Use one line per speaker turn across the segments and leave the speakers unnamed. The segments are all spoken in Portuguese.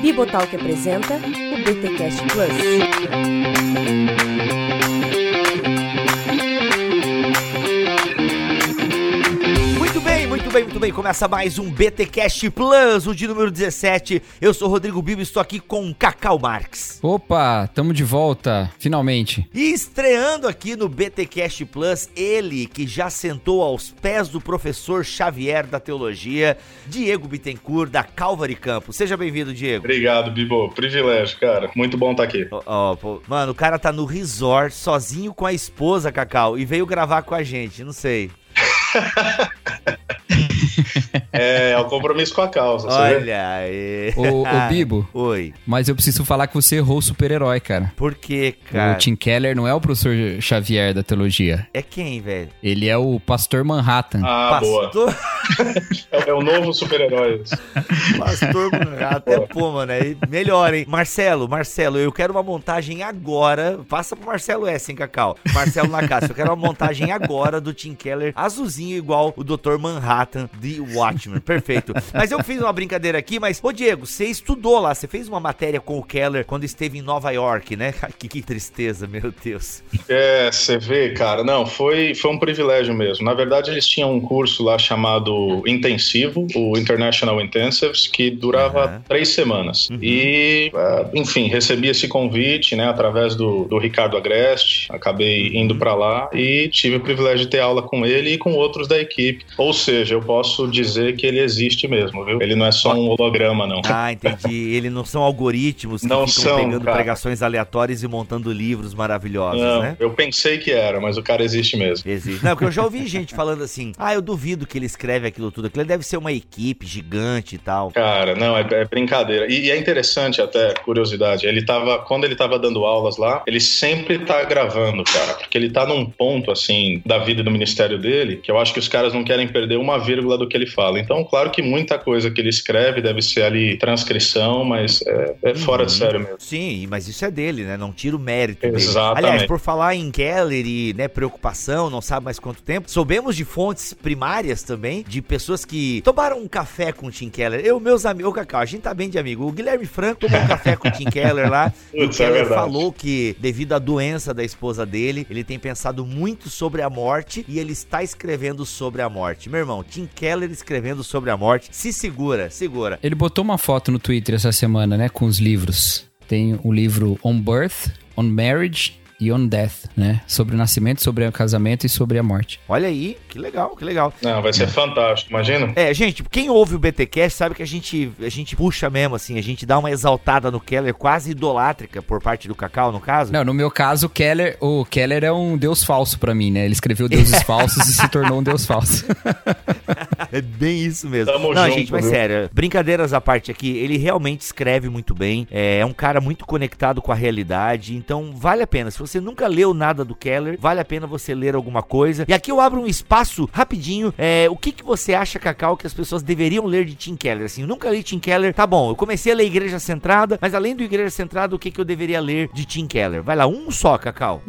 Bibotalk apresenta o BTcast Plus.
Muito bem, muito bem. Começa mais um BTcast Plus, o de número 17. Eu sou o Rodrigo Bibo e estou aqui com Cacau Marx.
Opa, tamo de volta, finalmente.
E estreando aqui no BTcast Plus, ele que já sentou aos pés do professor Xavier da Teologia, Diego Bittencourt, da Calvary Campos. Seja bem-vindo, Diego.
Obrigado, Bibo. Privilégio, cara. Muito bom estar aqui.
Ó, ó, pô, mano, o cara tá no resort, sozinho com a esposa, Cacau, e veio gravar com a gente, não sei.
É, é o compromisso com a causa.
Olha aí.
Ô, ô, Bibo,
Oi.
mas eu preciso falar que você errou o super-herói, cara.
Por quê, cara?
O Tim Keller não é o professor Xavier da teologia.
É quem, velho?
Ele é o pastor Manhattan.
Ah, boa.
Pastor,
É, é o novo super-herói.
pastor Manhattan. É pô, mano, é melhor, hein? Marcelo, Marcelo, eu quero uma montagem agora. Passa pro Marcelo S, hein, Cacau? Marcelo Lacácio, eu quero uma montagem agora do Tim Keller, azulzinho igual o Dr. Manhattan de Watchmen. Perfeito. Mas eu fiz uma brincadeira aqui, mas, ô Diego, você estudou lá, você fez uma matéria com o Keller quando esteve em Nova York, né? Que, que tristeza, meu Deus.
É, você vê, cara. Não, foi, foi um privilégio mesmo. Na verdade, eles tinham um curso lá chamado Intensivo, o International Intensives, que durava
Aham.
três semanas. E, ah, enfim, recebi esse convite, né, através do, do Ricardo Agreste. Acabei indo pra lá e tive o privilégio de ter aula com ele e com outros da equipe. Ou seja, eu posso dizer que ele existe mesmo, viu? Ele não é só um holograma, não.
Ah, entendi. Eles não são algoritmos que
Não são,
pegando
cara.
pregações aleatórias e montando livros maravilhosos,
Não,
né?
eu pensei que era, mas o cara existe mesmo.
Existe. Não, porque eu já ouvi gente falando assim: ah, eu duvido que ele escreve aquilo tudo. Aquilo deve ser uma equipe gigante e tal.
Cara, não, é, é brincadeira. E, e é interessante até, curiosidade, ele tava, quando ele tava dando aulas lá, ele sempre tá gravando, cara, porque ele tá num ponto, assim, da vida e do ministério dele, que eu acho que os caras não querem perder uma vírgula do que ele fala. Então, claro que muita coisa que ele escreve deve ser ali transcrição, mas é, é fora de sério mesmo.
Sim, mas isso é dele, né? Não tira o mérito dele.
Exatamente.
Aliás, por falar em Keller e né, preocupação, não sabe mais quanto tempo, soubemos de fontes primárias também, de pessoas que tomaram um café com o Tim Keller. Eu, meus amigos, Cacau, a gente tá bem de amigo. O Guilherme Franco tomou um café com o Tim Keller lá. e o
é
Keller
verdade.
falou que, devido à doença da esposa dele, ele tem pensado muito sobre a morte e ele está escrevendo sobre a morte. Meu irmão, Tim Keller escrevendo sobre a morte. Se segura, segura.
Ele botou uma foto no Twitter essa semana, né, com os livros. Tem o livro On Birth, On Marriage e On Death, né? Sobre o nascimento, sobre o casamento e sobre a morte.
Olha aí, que legal, que legal.
Não, vai ser fantástico, imagina?
É, gente, quem ouve o BTcast sabe que a gente, a gente puxa mesmo, assim, a gente dá uma exaltada no Keller, quase idolátrica por parte do Cacau, no caso.
Não, no meu caso, o Keller, o Keller é um deus falso pra mim, né? Ele escreveu deuses falsos e se tornou um deus falso.
É bem isso mesmo.
Tamo
Não,
junto,
gente, mas
viu?
sério, brincadeiras à parte aqui, ele realmente escreve muito bem, é, é um cara muito conectado com a realidade, então vale a pena. Se você nunca leu nada do Keller, vale a pena você ler alguma coisa. E aqui eu abro um espaço rapidinho, é, o que, que você acha, Cacau, que as pessoas deveriam ler de Tim Keller? Assim, eu nunca li Tim Keller, tá bom, eu comecei a ler Igreja Centrada, mas além do Igreja Centrada, o que, que eu deveria ler de Tim Keller? Vai lá, um só, Cacau.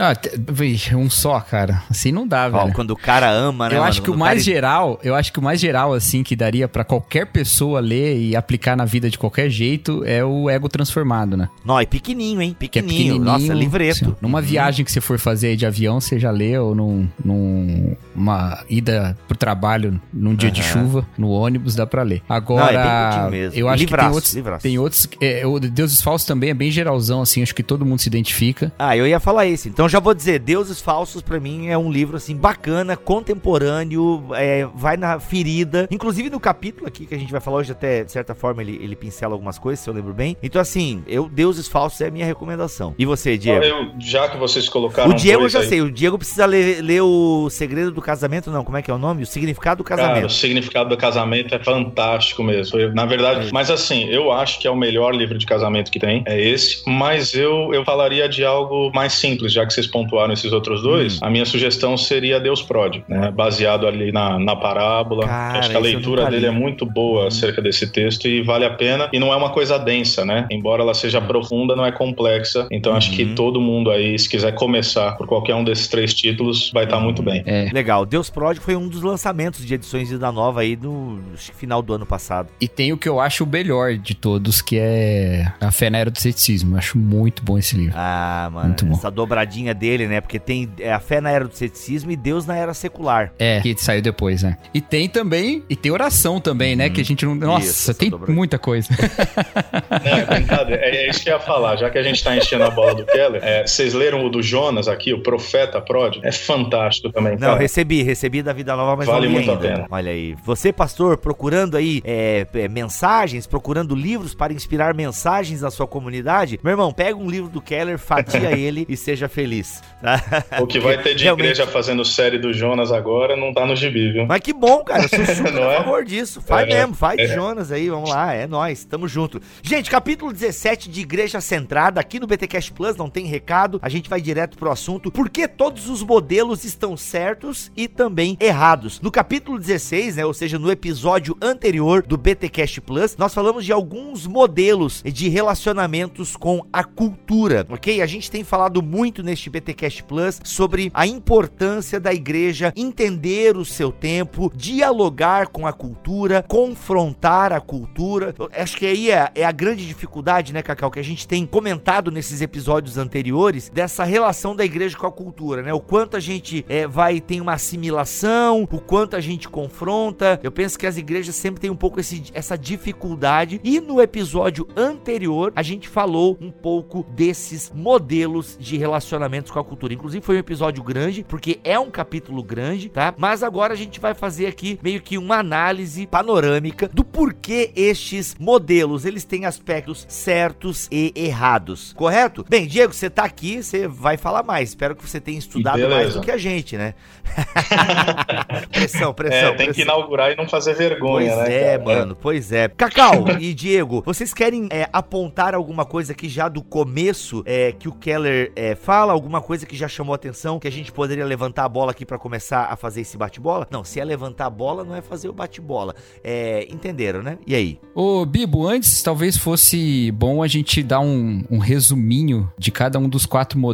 Vixe, um só, cara. Assim não dá, velho.
quando o cara ama, né?
eu
mano?
acho que o mais
cara-
geral, eu acho que o mais geral, assim, que daria pra qualquer pessoa ler e aplicar na vida de qualquer jeito é o ego transformado, né?
Não, é pequenininho, hein?
Que é
Pequenininho.
pequenininho.
Nossa, livreto.
assim, numa viagem que você for fazer aí de avião, você já lê, ou num, num- uma ida pro trabalho num dia de
Aham.
chuva, no ônibus, dá pra ler.
Não, é
Agora,
bem curtinho mesmo.
eu acho
Livraço,
que tem outros,
livraço.
tem outros é, o Deuses Falsos também é bem geralzão, assim, acho que todo mundo se identifica.
Ah, eu ia falar isso. Então já vou dizer, Deuses Falsos pra mim é um livro assim bacana, contemporâneo, é, vai na ferida. Inclusive no capítulo aqui que a gente vai falar hoje até de certa forma ele, ele pincela algumas coisas, se eu lembro bem. Então assim, eu Deuses Falsos é a minha recomendação. E você, Diego?
Eu, já que vocês colocaram.
O Diego eu já
aí-
sei, o Diego precisa ler, ler o Segredo do Casamento, não, como é que é o nome? O Significado do
Cara, o
Casamento.
significado do casamento é fantástico mesmo. Eu, na verdade, mas assim, eu acho que é o melhor livro de casamento que tem, é esse. Mas eu, eu falaria de algo mais simples, já que vocês pontuaram esses outros dois.
Hum.
A minha sugestão seria Deus Pródigo, né? Baseado ali na, na parábola.
Cara,
acho que a leitura dele é muito boa acerca desse texto e vale a pena. E não é uma coisa densa, né? Embora ela seja profunda, não é complexa. Então acho que
Uhum.
todo mundo aí, se quiser começar por qualquer um desses três títulos, vai estar tá muito bem.
É.
Legal. Deus Pródigo foi um dos lançamentos de edições de da Nova aí no final do ano passado.
E tem o que eu acho o melhor de todos, que é A Fé na Era do Ceticismo. Eu acho muito bom esse livro.
Ah, mano.
Muito bom.
Essa dobradinha dele, né? Porque tem é, A Fé na Era do Ceticismo e Deus na Era Secular.
É, que saiu depois, né? E tem também, e tem oração também, né? Que a gente não. Nossa,
Isso,
tem
dobra-
muita coisa.
Não, é. É, é isso que eu ia falar. Já que a gente tá enchendo a bola do Keller, é, vocês leram o do Jonas aqui, o Profeta Pródigo? É fantástico também,
Não,
cara.
recebi, recebi da Vida Nova, mas
Vale
não
muito a
ainda.
pena.
Olha aí. Você, pastor, procurando aí é, é, mensagens, procurando livros para inspirar mensagens na sua comunidade, meu irmão, pega um livro do Keller, fatia ele e seja feliz. tá?
O que vai ter de
Realmente.
igreja fazendo série do Jonas agora não tá no gibi, viu?
Mas que bom, cara. Eu sou super
Não
a
é?
favor disso. Faz
É,
mesmo, faz
é.
Jonas aí, vamos lá, é nóis, tamo junto. Gente, capítulo 17 de Igreja Centrada, aqui no BTCast Plus, não tem recado, a gente vai direto pro assunto. Por que todos os modelos estão certos e também errados? No capítulo 16, né, ou seja, no episódio anterior do BTCast Plus, nós falamos de alguns modelos de relacionamentos com a cultura, ok? A gente tem falado muito neste BTCast Plus sobre a importância da igreja entender o seu tempo, dialogar com a cultura, confrontar a cultura. Eu Acho que aí é, é a grande dificuldade, né, Cacau, que a gente tem comentado nesses episódios anteriores dessa relação da igreja com a cultura, né? O quanto a gente é, vai tem uma assimilação, o quanto a gente confronta. Eu penso que as igrejas sempre têm um pouco esse- essa dificuldade. E no episódio anterior a gente falou um pouco desses modelos de relacionamentos com a cultura. Inclusive foi um episódio grande, porque é um capítulo grande, tá? Mas agora a gente vai fazer aqui meio que uma análise panorâmica do porquê estes modelos, eles têm aspectos certos e errados, correto? Bem, Diego, você tá aqui, você vai falar mais. Espero que você tenha estudado
Beleza.
mais do que a gente, né? pressão, pressão.
É, tem que
pressão.
inaugurar e não fazer vergonha,
Pois
né?
é,
cara?
mano, pois é. Cacau e Diego, vocês querem é, apontar alguma coisa aqui já do começo é, que o Keller é, fala? Alguma coisa que já chamou a atenção que a gente poderia levantar a bola aqui pra começar a fazer esse bate-bola? Não, se é levantar a bola, não é fazer o bate-bola. É, entenderam, né? E aí?
Ô, Bibo, antes talvez fosse bom a gente dar um, um resuminho de cada um dos quatro modelos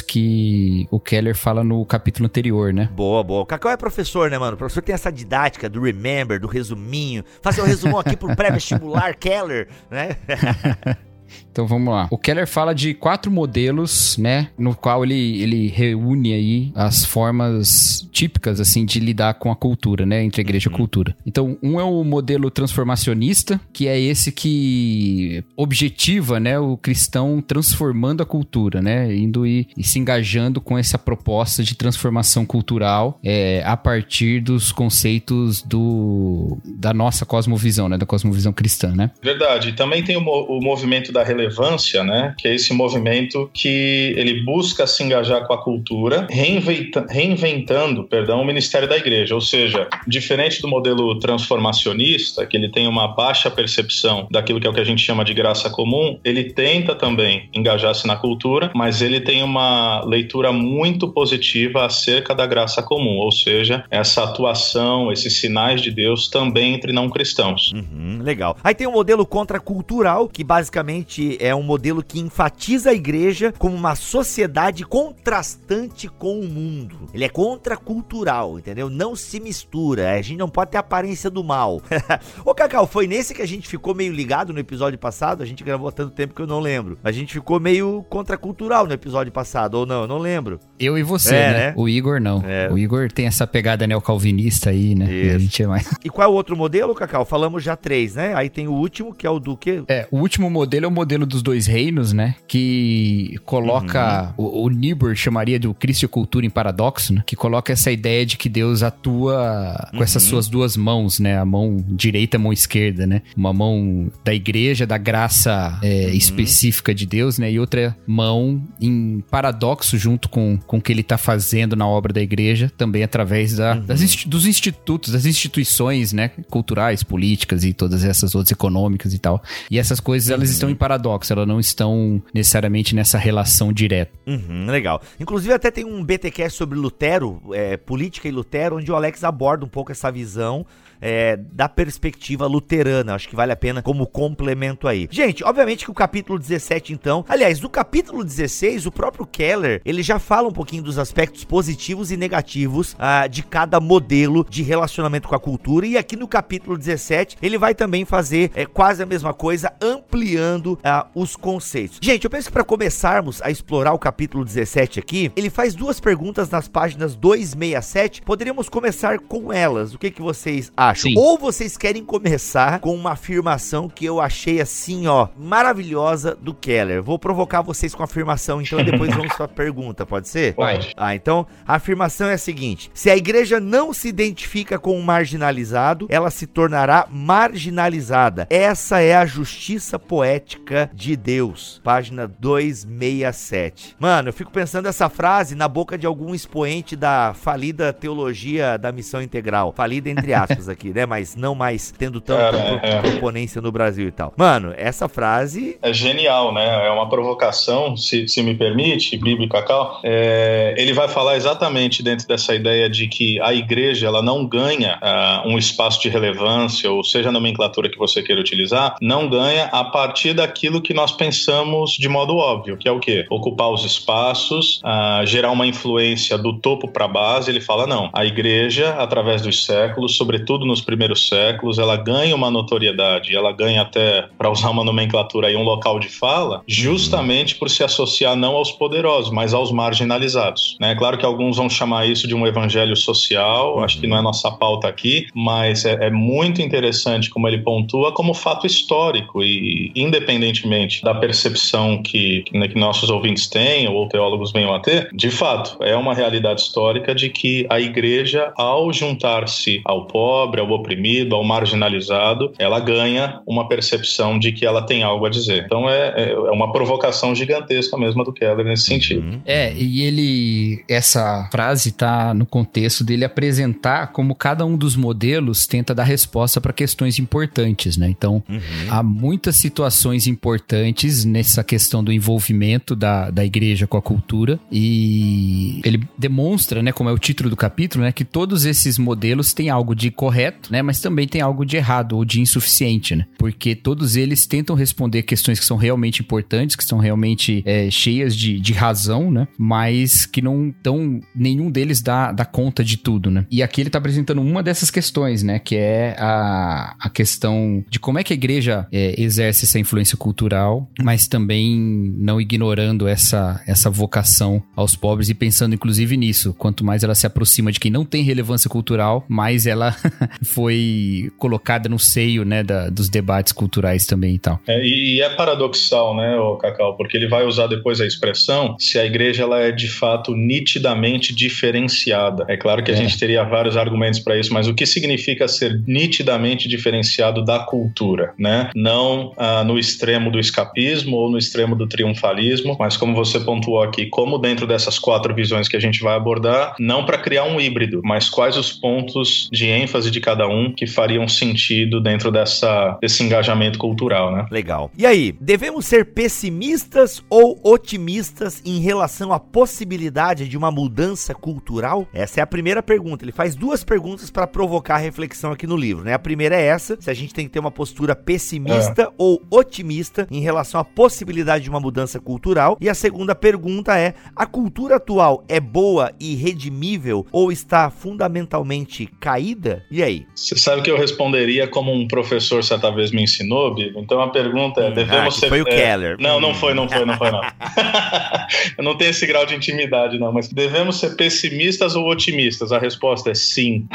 que o Keller fala no capítulo anterior, né?
Boa, boa. O Cacau é professor, né, mano? O professor tem essa didática do remember, do resuminho. Fazer um resumão aqui pro pré-vestibular Keller, né?
Então vamos lá. O Keller fala de quatro modelos, né? No qual ele, ele reúne aí as formas típicas, assim, de lidar com a cultura, né? Entre a igreja e a cultura. Então, um é o modelo transformacionista, que é esse que objetiva, né? O cristão transformando a cultura, né? Indo e, e se engajando com essa proposta de transformação cultural é, a partir dos conceitos do, da nossa cosmovisão, né? Da cosmovisão cristã, né?
Verdade. Também tem o, o movimento da relevância, né? Que é esse movimento que ele busca se engajar com a cultura, reinventa- reinventando, perdão, o ministério da igreja. Ou seja, diferente do modelo transformacionista, que ele tem uma baixa percepção daquilo que é o que a gente chama de graça comum, ele tenta também engajar-se na cultura, mas ele tem uma leitura muito positiva acerca da graça comum, ou seja, essa atuação, esses sinais de Deus também entre não cristãos.
Uhum, legal. Aí tem o modelo contracultural, que basicamente é um modelo que enfatiza a igreja como uma sociedade contrastante com o mundo. Ele é contracultural, entendeu? Não se mistura. A gente não pode ter aparência do mal. Ô, Cacau, foi nesse que a gente ficou meio ligado no episódio passado? A gente gravou há tanto tempo que eu não lembro. A gente ficou meio contracultural no episódio passado, ou não? Eu não lembro.
Eu e você,
É,
né?
né?
O Igor não.
É.
O Igor tem essa pegada neocalvinista aí, né? E a gente é mais.
E qual é o outro modelo, Cacau? Falamos já três, né? Aí tem o último, que é o do quê?
É, o último modelo é o modelo dos dois reinos, né? Que coloca. O, o Niebuhr chamaria de Cristocultura em paradoxo, né? Que coloca essa ideia de que Deus atua com essas suas duas mãos, né? A mão direita e a mão esquerda, né? Uma mão da igreja, da graça é, específica de Deus, né? E outra mão em paradoxo junto com, com o que ele tá fazendo na obra da igreja, também através da, das insti- dos institutos, das instituições, né? Culturais, políticas e todas essas outras econômicas e tal. E essas coisas, elas estão em paradoxo, elas não estão necessariamente nessa relação direta.
Uhum, legal. Inclusive, até tem um BTcast sobre Lutero, é, política e Lutero, onde o Alex aborda um pouco essa visão é, da perspectiva luterana. Acho que vale a pena como complemento aí. Gente, obviamente que o capítulo 17, então. Aliás, no capítulo 16, o próprio Keller ele já fala um pouquinho dos aspectos positivos e negativos ah, de cada modelo de relacionamento com a cultura. E aqui no capítulo 17, ele vai também fazer é, quase a mesma coisa, ampliando ah, os conceitos. Gente, eu penso que para começarmos a explorar o capítulo 17 aqui, ele faz duas perguntas nas páginas 267. Poderíamos começar com elas. O que, que vocês acham? Acham. Sim. Ou vocês querem começar com uma afirmação que eu achei assim, ó, maravilhosa do Keller. Vou provocar vocês com a afirmação, então depois vamos pra pergunta, pode ser?
Pode.
Ah, então a afirmação é a seguinte: se a igreja não se identifica com o marginalizado, ela se tornará marginalizada. Essa é a justiça poética de Deus. Página 267. Mano, eu fico pensando essa frase na boca de algum expoente da falida teologia da missão integral. Falida entre aspas aqui aqui, né? Mas não mais tendo tanta é, proponência no Brasil e tal. Mano, essa frase.
É genial, né? É uma provocação, se, se me permite, Bibi Cacau. É, ele vai falar exatamente dentro dessa ideia de que a igreja ela não ganha uh, um espaço de relevância, ou seja a nomenclatura que você queira utilizar, não ganha a partir daquilo que nós pensamos de modo óbvio, que é o quê? Ocupar os espaços, uh, gerar uma influência do topo para a base. Ele fala, não, a igreja, através dos séculos, sobretudo nos primeiros séculos, ela ganha uma notoriedade, ela ganha até, para usar uma nomenclatura aí, um local de fala, justamente por se associar não aos poderosos, mas aos marginalizados. É né? claro que alguns vão chamar isso de um evangelho social, acho que não é nossa pauta aqui, mas é, é muito interessante como ele pontua como fato histórico e independentemente da percepção que, que, né, que nossos ouvintes têm ou teólogos venham a ter, de fato, é uma realidade histórica de que a igreja, ao juntar-se ao pobre, pobre, ao oprimido, ao marginalizado, ela ganha uma percepção de que ela tem algo a dizer. Então é, é, é uma provocação gigantesca mesmo do Keller nesse sentido. Uhum.
É, e ele, essa frase tá no contexto dele apresentar como cada um dos modelos tenta dar resposta para questões importantes, né? Então, uhum. há muitas situações importantes nessa questão do envolvimento da, da igreja com a cultura e ele demonstra, né, como é o título do capítulo, né, que todos esses modelos têm algo de correto correto, né? Mas também tem algo de errado ou de insuficiente, né? Porque todos eles tentam responder questões que são realmente importantes, que são realmente é, cheias de, de razão, né? Mas que não estão. Nenhum deles dá, dá conta de tudo, né? E aqui ele tá apresentando uma dessas questões, né? Que é a, a questão de como é que a igreja é, exerce essa influência cultural, mas também não ignorando essa, essa vocação aos pobres e pensando inclusive nisso. Quanto mais ela se aproxima de quem não tem relevância cultural, mais ela foi colocada no seio, né, da, dos debates culturais também e tal.
É, e é paradoxal, né, o Cacau, porque ele vai usar depois a expressão se a igreja ela é de fato nitidamente diferenciada. É claro que é. a gente teria vários argumentos para isso, mas o que significa ser nitidamente diferenciado da cultura, né? Não ah, no extremo do escapismo ou no extremo do triunfalismo, mas como você pontuou aqui, como dentro dessas quatro visões que a gente vai abordar, não para criar um híbrido, mas quais os pontos de ênfase de cada um que fariam sentido dentro dessa, desse engajamento cultural, né?
Legal. E aí, devemos ser pessimistas ou otimistas em relação à possibilidade de uma mudança cultural? Essa é a primeira pergunta. Ele faz duas perguntas para provocar reflexão aqui no livro, né? A primeira é essa: se a gente tem que ter uma postura pessimista é. ou otimista em relação à possibilidade de uma mudança cultural. E a segunda pergunta é: a cultura atual é boa e redimível ou está fundamentalmente caída? E aí?
Você sabe que eu responderia como um professor certa vez me ensinou, Bibo? Então a pergunta é: hum, devemos
ah,
ser.
Foi o
é,
Keller.
Não, não foi, não foi, não foi, não. eu não tenho esse grau de intimidade, não, mas devemos ser pessimistas ou otimistas? A resposta é sim.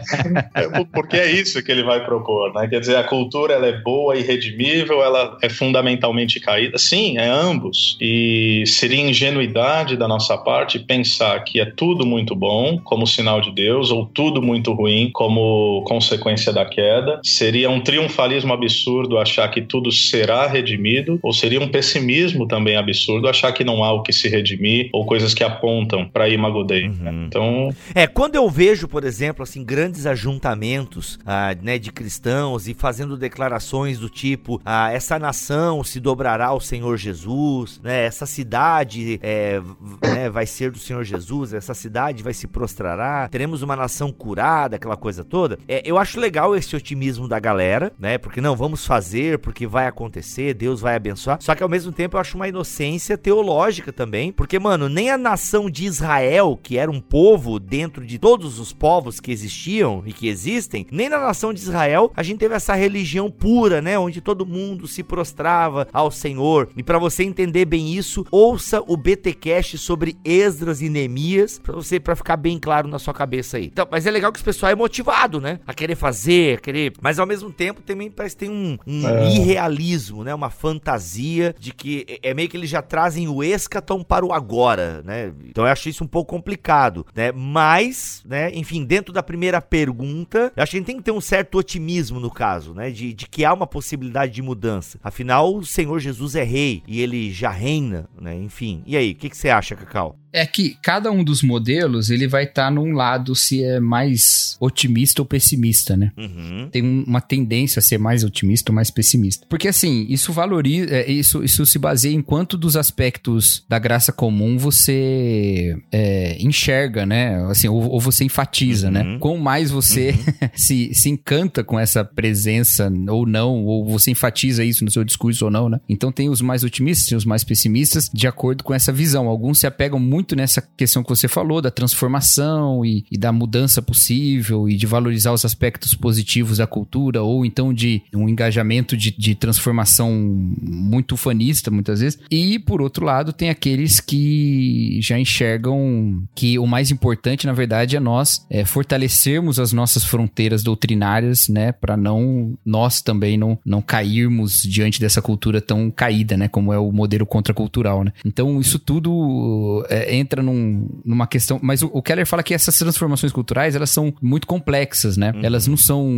Porque é isso que ele vai propor, né? Quer dizer, a cultura ela é boa e redimível, ela é fundamentalmente caída. Sim, é ambos. E seria ingenuidade da nossa parte pensar que é tudo muito bom, como sinal de Deus, ou tudo muito ruim, como como consequência da queda. Seria um triunfalismo absurdo achar que tudo será redimido, ou seria um pessimismo também absurdo achar que não há o que se redimir, ou coisas que apontam para Imago Dei. Uhum. Então.
É, quando eu vejo, por exemplo, assim, grandes ajuntamentos ah, né, de cristãos e fazendo declarações do tipo: ah, essa nação se dobrará ao Senhor Jesus, né? Essa cidade é, né, vai ser do Senhor Jesus, essa cidade vai se prostrará, teremos uma nação curada, aquela coisa toda. É, eu acho legal esse otimismo da galera, né? Porque não, vamos fazer, porque vai acontecer, Deus vai abençoar. Só que ao mesmo tempo eu acho uma inocência teológica também, porque, mano, nem a nação de Israel, que era um povo dentro de todos os povos que existiam e que existem, nem na nação de Israel a gente teve essa religião pura, né? Onde todo mundo se prostrava ao Senhor. E para você entender bem isso, ouça o BTcast sobre Esdras e Neemias, para você para ficar bem claro na sua cabeça aí. Então, mas é legal que o pessoal é motivado, né? A querer fazer, a querer, mas ao mesmo tempo também parece que tem um, um é. irrealismo, né? Uma fantasia de que é, é meio que eles já trazem o escatom para o agora, né? Então eu acho isso um pouco complicado, né? Mas, né, enfim, dentro da primeira pergunta, eu acho que a gente tem que ter um certo otimismo no caso, né? De, de que há uma possibilidade de mudança. Afinal, o Senhor Jesus é rei e ele já reina, né? Enfim. E aí, o que, que você acha, Cacau?
É que cada um dos modelos ele vai estar tá num lado se é mais otimista ou pessimista, né? Uhum. Tem uma tendência a ser mais otimista ou mais pessimista. Porque assim, isso valoriza, é, isso, isso se baseia em quanto dos aspectos da graça comum você é, enxerga, né? Assim, ou, ou você enfatiza, né? uhum. né? Quanto mais você uhum. se, se encanta com essa presença ou não, ou você enfatiza isso no seu discurso ou não, né? Então tem os mais otimistas e os mais pessimistas de acordo com essa visão. Alguns se apegam muito muito nessa questão que você falou, da transformação e, e, da mudança possível e de valorizar os aspectos positivos da cultura, ou então de um engajamento de, de transformação muito ufanista, muitas vezes. E, por outro lado, tem aqueles que já enxergam que o mais importante, na verdade, é nós é, fortalecermos as nossas fronteiras doutrinárias, né, para não nós também não, não cairmos diante dessa cultura tão caída, né, como é o modelo contracultural, né. Então, isso tudo é, entra num, numa questão. Mas o, o, Keller fala que essas transformações culturais elas são muito complexas, né? Uhum. Elas não são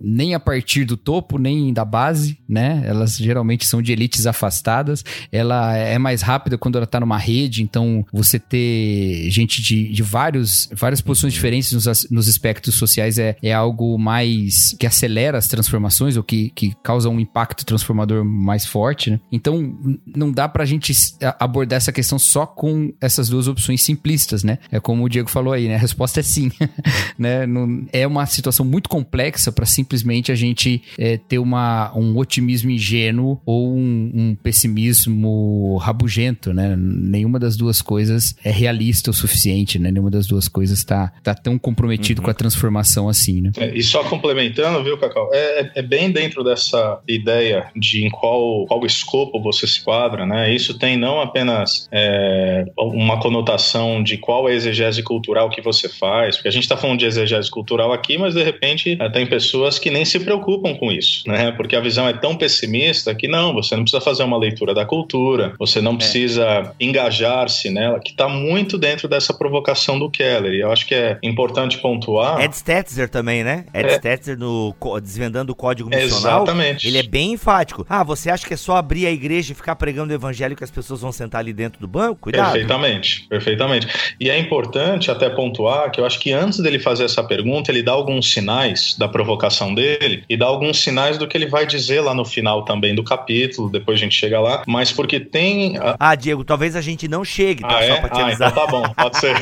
nem a partir do topo, nem da base, né? Elas geralmente são de elites afastadas. Ela é mais rápida quando ela tá numa rede, então você ter gente de, de vários, várias posições uhum. diferentes nos, nos aspectos sociais é, é algo mais que acelera as transformações ou que, que causa um impacto transformador mais forte, né? Então não dá pra gente abordar essa questão só com essas duas opções simplistas, né? É como o Diego falou aí, né? A resposta é sim, né? Não, é uma situação muito complexa para simplesmente a gente é, ter uma, um otimismo ingênuo ou um, um, pessimismo rabugento, né? Nenhuma das duas coisas é realista o suficiente, né? Nenhuma das duas coisas tá, tá tão comprometido uhum. com a transformação assim, né?
É, e só complementando, viu, Cacau? É, é, é, bem dentro dessa ideia de em qual, qual escopo você se quadra, né? Isso tem não apenas é, uma conotação de qual é a exegese cultural que você faz, porque a gente está falando de exegese cultural aqui, mas de repente eh, tem pessoas que nem se preocupam com isso, né? Porque a visão é tão pessimista que não, você não precisa fazer uma leitura da cultura, você não é. precisa é. engajar-se nela, que está muito dentro dessa provocação do Keller. E eu acho que é importante pontuar.
Ed Stetzer também, né? Ed é. Stetzer no Desvendando o Código Missional.
Exatamente.
Ele é bem enfático. Ah, você acha que é só abrir a igreja e ficar pregando o evangelho que as pessoas vão sentar ali dentro do banco? Cuidado.
Perfeitamente perfeitamente, perfeitamente. E é importante até pontuar que eu acho que antes dele fazer essa pergunta, ele dá alguns sinais da provocação dele e dá alguns sinais do que ele vai dizer lá no final também do capítulo, depois a gente chega lá, mas porque tem...
A... Ah, Diego, talvez a gente não chegue, tá? Ah,
é? Só pra te ah, então tá bom, pode ser.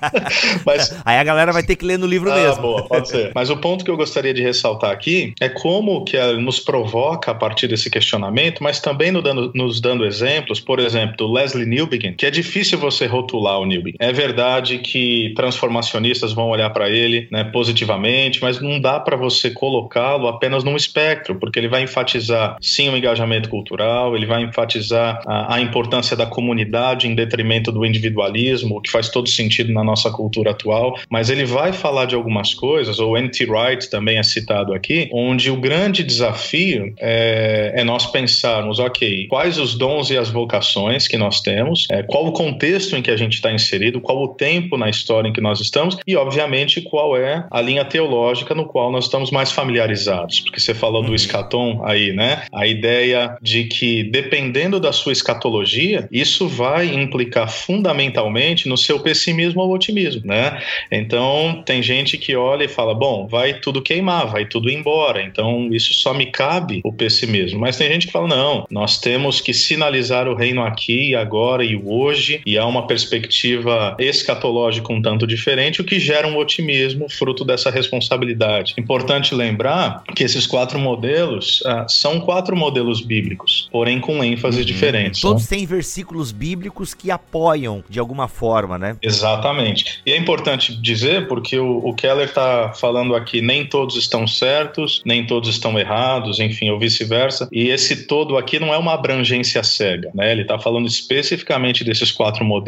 mas... Aí a galera vai ter que ler no livro ah, mesmo.
boa, pode ser. Mas o ponto que eu gostaria de ressaltar aqui é como que nos provoca a partir desse questionamento, mas também nos dando, nos dando exemplos, por exemplo, do Leslie Newbegin, que é difícil você você rotular o Newbie. É verdade que transformacionistas vão olhar para ele né, positivamente, mas não dá para você colocá-lo apenas num espectro, porque ele vai enfatizar sim o engajamento cultural, ele vai enfatizar a, a importância da comunidade em detrimento do individualismo, o que faz todo sentido na nossa cultura atual, mas ele vai falar de algumas coisas, ou N.T. Wright também é citado aqui, onde o grande desafio é, é nós pensarmos, ok, quais os dons e as vocações que nós temos, é, qual o contexto contexto em que a gente está inserido, qual o tempo na história em que nós estamos e, obviamente, qual é a linha teológica no qual nós estamos mais familiarizados. Porque você falou do uhum. escatom aí, né? A ideia de que, dependendo da sua escatologia, isso vai implicar fundamentalmente no seu pessimismo ou otimismo, né? Então, tem gente que olha e fala: bom, vai tudo queimar, vai tudo embora, então isso só me cabe o pessimismo. Mas tem gente que fala: não, nós temos que sinalizar o reino aqui, agora e hoje, e há uma perspectiva escatológica um tanto diferente, o que gera um otimismo fruto dessa responsabilidade. Importante lembrar que esses quatro modelos ah, são quatro modelos bíblicos, porém com ênfases uhum. diferentes.
Todos né? têm versículos bíblicos que apoiam de alguma forma, né?
Exatamente. E é importante dizer, porque o, o Keller está falando aqui, nem todos estão certos, nem todos estão errados, enfim, ou vice-versa. E esse todo aqui não é uma abrangência cega, né? Ele está falando especificamente desses quatro modelos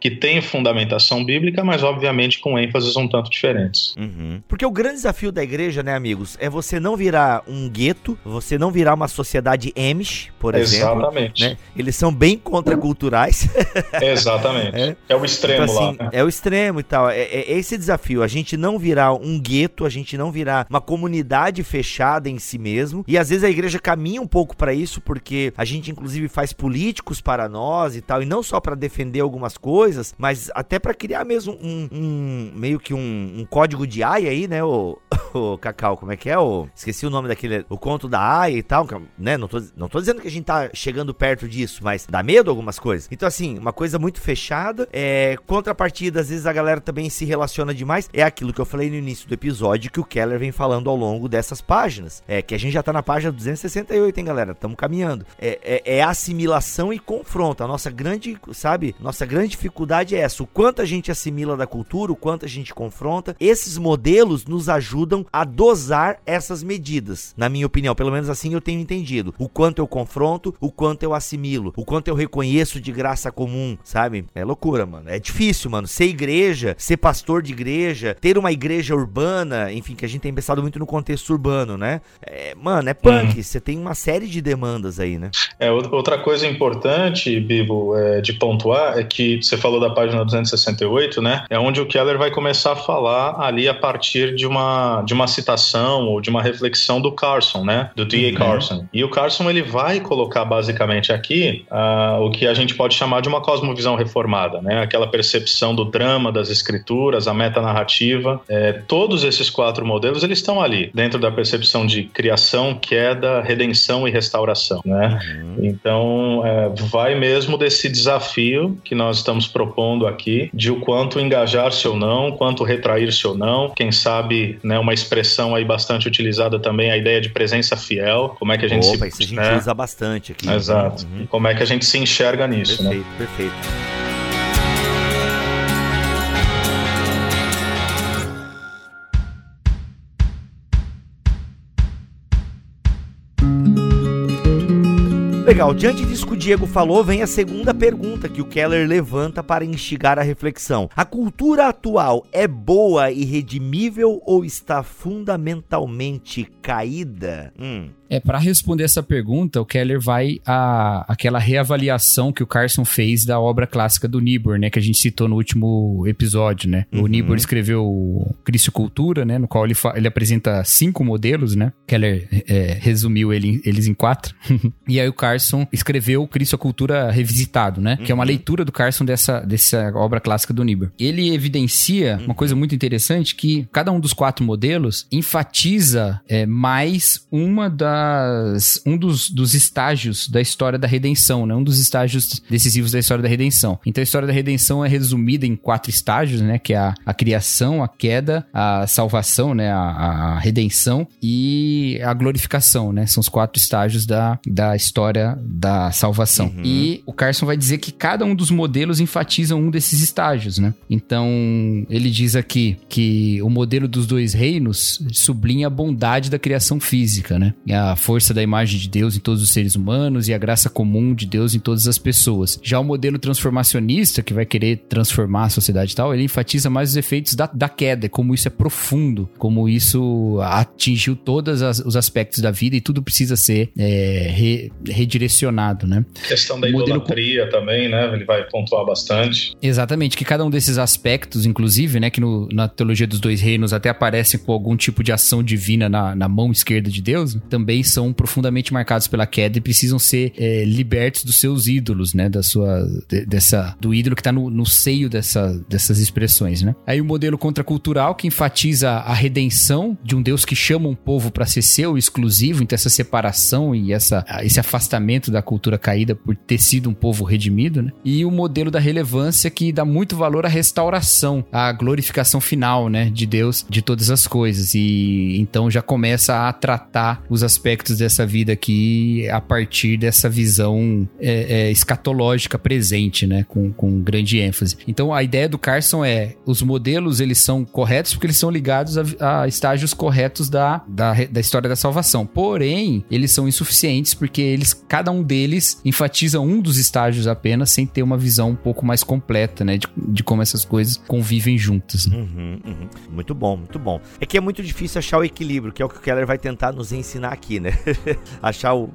que têm fundamentação bíblica, mas obviamente com ênfases um tanto diferentes.
Uhum. Porque o grande desafio da igreja, né, amigos, é você não virar um gueto, você não virar uma sociedade Amish, por exemplo.
Exatamente.
Né? Eles são bem contraculturais.
Exatamente. É, é o extremo então, assim, lá. Né?
É o extremo e tal. É, é, esse desafio, a gente não virar um gueto, a gente não virar uma comunidade fechada em si mesmo. E às vezes a igreja caminha um pouco para isso, porque a gente inclusive faz políticos para nós e tal, e não só para defender algumas coisas, mas até para criar mesmo um, um, meio que um, um, código de AIA aí, né, o, o Cacau, como é que é? O, esqueci o nome daquele, o conto da AIA e tal, né? Não tô, não tô dizendo que a gente tá chegando perto disso, mas dá medo algumas coisas. Então, assim, uma coisa muito fechada, é, contrapartida, às vezes a galera também se relaciona demais, é aquilo que eu falei no início do episódio que o Keller vem falando ao longo dessas páginas, é que a gente já tá na página 268, hein, galera? Estamos caminhando. É, é, é assimilação e confronto. A nossa grande, sabe, nossa grande dificuldade é essa, o quanto a gente assimila da cultura, o quanto a gente confronta. Esses modelos nos ajudam a dosar essas medidas, na minha opinião, pelo menos assim eu tenho entendido. O quanto eu confronto, o quanto eu assimilo, o quanto eu reconheço de graça comum, sabe? É loucura, mano. É difícil, mano. Ser igreja, ser pastor de igreja, ter uma igreja urbana, enfim, que a gente tem pensado muito no contexto urbano, né? É, mano, é punk. Hum. Você hum. tem uma série de demandas aí, né?
É, outra coisa importante, Bibo, é, de pontuar é que você falou da página 268, né? É onde o Keller vai começar a falar ali a partir de uma, de uma citação ou de uma reflexão do Carson, né? Do D.A. Uhum. Carson. E o Carson ele vai colocar basicamente aqui uh, o que a gente pode chamar de uma cosmovisão reformada, né? Aquela percepção do drama das escrituras, a metanarrativa. É, todos esses quatro modelos eles estão ali dentro da percepção de criação, queda, redenção e restauração, né? Uhum. Então é, vai mesmo desse desafio que nós estamos propondo aqui de o quanto engajar-se ou não, quanto retrair-se ou não. Quem sabe, né? Uma expressão aí bastante utilizada também a ideia de presença fiel. Como é que a gente
Opa, se isso a gente né? usa bastante aqui.
Exato. Uhum. Como é que a gente se enxerga nisso,
perfeito,
né?
Perfeito, perfeito. Legal, diante disso que o Diego falou, vem a segunda pergunta que o Keller levanta para instigar a reflexão. A cultura atual é boa e redimível ou está fundamentalmente caída?
Hum. É, para responder essa pergunta, o Keller vai a aquela reavaliação que o Carson fez da obra clássica do Niebuhr, né, que a gente citou no último episódio, né? Uhum. O Niebuhr escreveu Cristo Cultura, né, no qual ele, ele apresenta cinco modelos, né? Keller é, resumiu ele, eles em quatro. e aí o Carson escreveu Cristo Cultura Revisitado, né? Uhum. Que é uma uhum. leitura do Carson dessa, dessa obra clássica do Niebuhr. Ele evidencia uhum. uma coisa muito interessante que cada um dos quatro modelos enfatiza é, mais uma das das um dos, dos estágios da história da redenção, né? Um dos estágios decisivos da história da redenção. Então a história da redenção é resumida em quatro estágios, né? Que é a, a criação, a queda, a salvação, né? A, a, redenção e a glorificação, né? São os quatro estágios da, da história da salvação. Uhum. E o Carson vai dizer que cada um dos modelos enfatiza um desses estágios, né? Então ele diz aqui que o modelo dos dois reinos sublinha a bondade da criação física, né? A a força da imagem de Deus em todos os seres humanos e a graça comum de Deus em todas as pessoas. Já o modelo transformacionista, que vai querer transformar a sociedade e tal, ele enfatiza mais os efeitos da, da queda, como isso é profundo, como isso atingiu todos os aspectos da vida e tudo precisa ser é, re, redirecionado, né?
A questão da o idolatria modelo... também, né? Ele vai pontuar bastante.
Exatamente, que cada um desses aspectos, inclusive, né, que no, na teologia dos dois reinos até aparecem com algum tipo de ação divina na, na mão esquerda de Deus, também são profundamente marcados pela queda e precisam ser é, libertos dos seus ídolos, né? Da sua, de, dessa, do ídolo que está no, no seio dessa, dessas expressões, né? Aí o modelo contracultural que enfatiza a redenção de um Deus que chama um povo para ser seu, exclusivo, então essa separação e essa, esse afastamento da cultura caída por ter sido um povo redimido, né? E o modelo da relevância que dá muito valor à restauração, à glorificação final, né? De Deus, de todas as coisas. E então já começa a tratar os aspectos dessa vida aqui a partir dessa visão é, é, escatológica presente, né? Com, com grande ênfase. Então a ideia do Carson é os modelos eles são corretos porque eles são ligados a, a estágios corretos da, da, da, história da salvação. Porém, eles são insuficientes porque eles cada um deles enfatiza um dos estágios apenas sem ter uma visão um pouco mais completa, né? De, de como essas coisas convivem juntas. Né?
Uhum, uhum. Muito bom, muito bom. É que é muito difícil achar o equilíbrio, que é o que o Keller vai tentar nos ensinar aqui, né? achar o.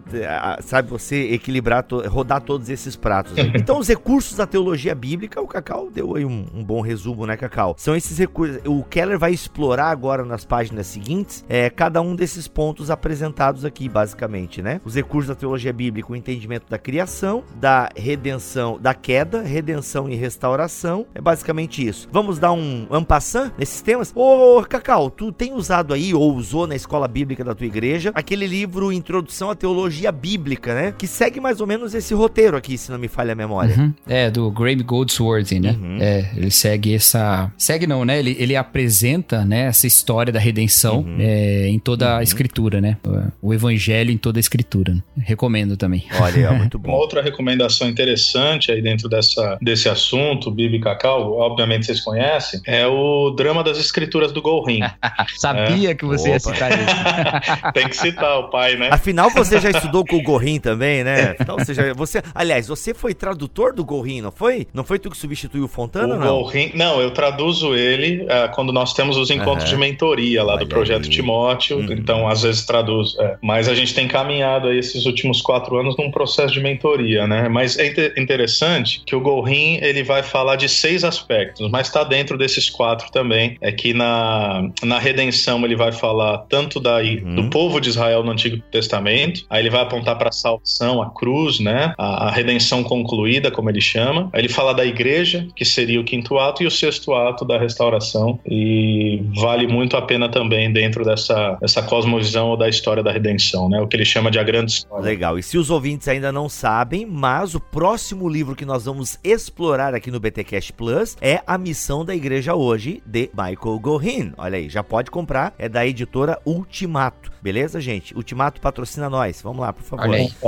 Sabe, você equilibrar, to, rodar todos esses pratos. Né? Então, os recursos da teologia bíblica, o Cacau deu aí um, um bom resumo, né, Cacau? São esses recursos. O Keller vai explorar agora nas páginas seguintes é, cada um desses pontos apresentados aqui, basicamente, né? Os recursos da teologia bíblica, o entendimento da criação, da redenção, da queda, redenção e restauração. É basicamente isso. Vamos dar um ampassant nesses temas? Ô, Cacau, tu tem usado aí, ou usou na escola bíblica da tua igreja, aquele livro Introdução à Teologia Bíblica, né? Que segue mais ou menos esse roteiro aqui, se não me falha a memória.
Uhum. É, do Graham Goldsworthy, né? Uhum. É, ele segue essa... Segue não, né? Ele, ele apresenta, né, essa história da redenção uhum. é, em toda uhum. a escritura, né? O evangelho em toda a escritura. Recomendo também.
Olha, muito bom.
Uma outra recomendação interessante aí dentro dessa, desse assunto, Bibi Cacau, obviamente vocês conhecem, é o Drama das Escrituras do Golrin.
Sabia é. que você Opa. ia citar
isso. Tem que citar o pai, né?
Afinal, você já estudou com o Gorrin também, né? Então, você já, você, aliás, você foi tradutor do Gorrin, não foi? Não foi tu que substituiu o Fontana,
o
não?
Gorrin, não, eu traduzo ele uh, quando nós temos os encontros uhum. de mentoria lá Olha do Projeto aí. Timóteo, uhum. então às vezes traduz. É. Mas a gente tem caminhado aí esses últimos quatro anos num processo de mentoria, né? Mas é inter interessante que o Gorrin, ele vai falar de seis aspectos, mas está dentro desses quatro também. É que na, na redenção ele vai falar tanto da, uhum. do povo de Israel no Antigo Testamento, aí ele vai apontar para a salvação, a cruz, né? A, a, redenção concluída, como ele chama. Aí ele fala da igreja, que seria o quinto ato, e o sexto ato da restauração. E vale muito a pena também dentro dessa, dessa cosmovisão ou da história da redenção, né? O que ele chama de a grande história.
Legal. E se os ouvintes ainda não sabem, mas o próximo livro que nós vamos explorar aqui no BTcast Plus é A Missão da Igreja Hoje, de Michael Gorin. Olha aí, já pode comprar, é da editora Ultimato. Beleza, gente? Ultimato patrocina nós. Vamos lá, por favor.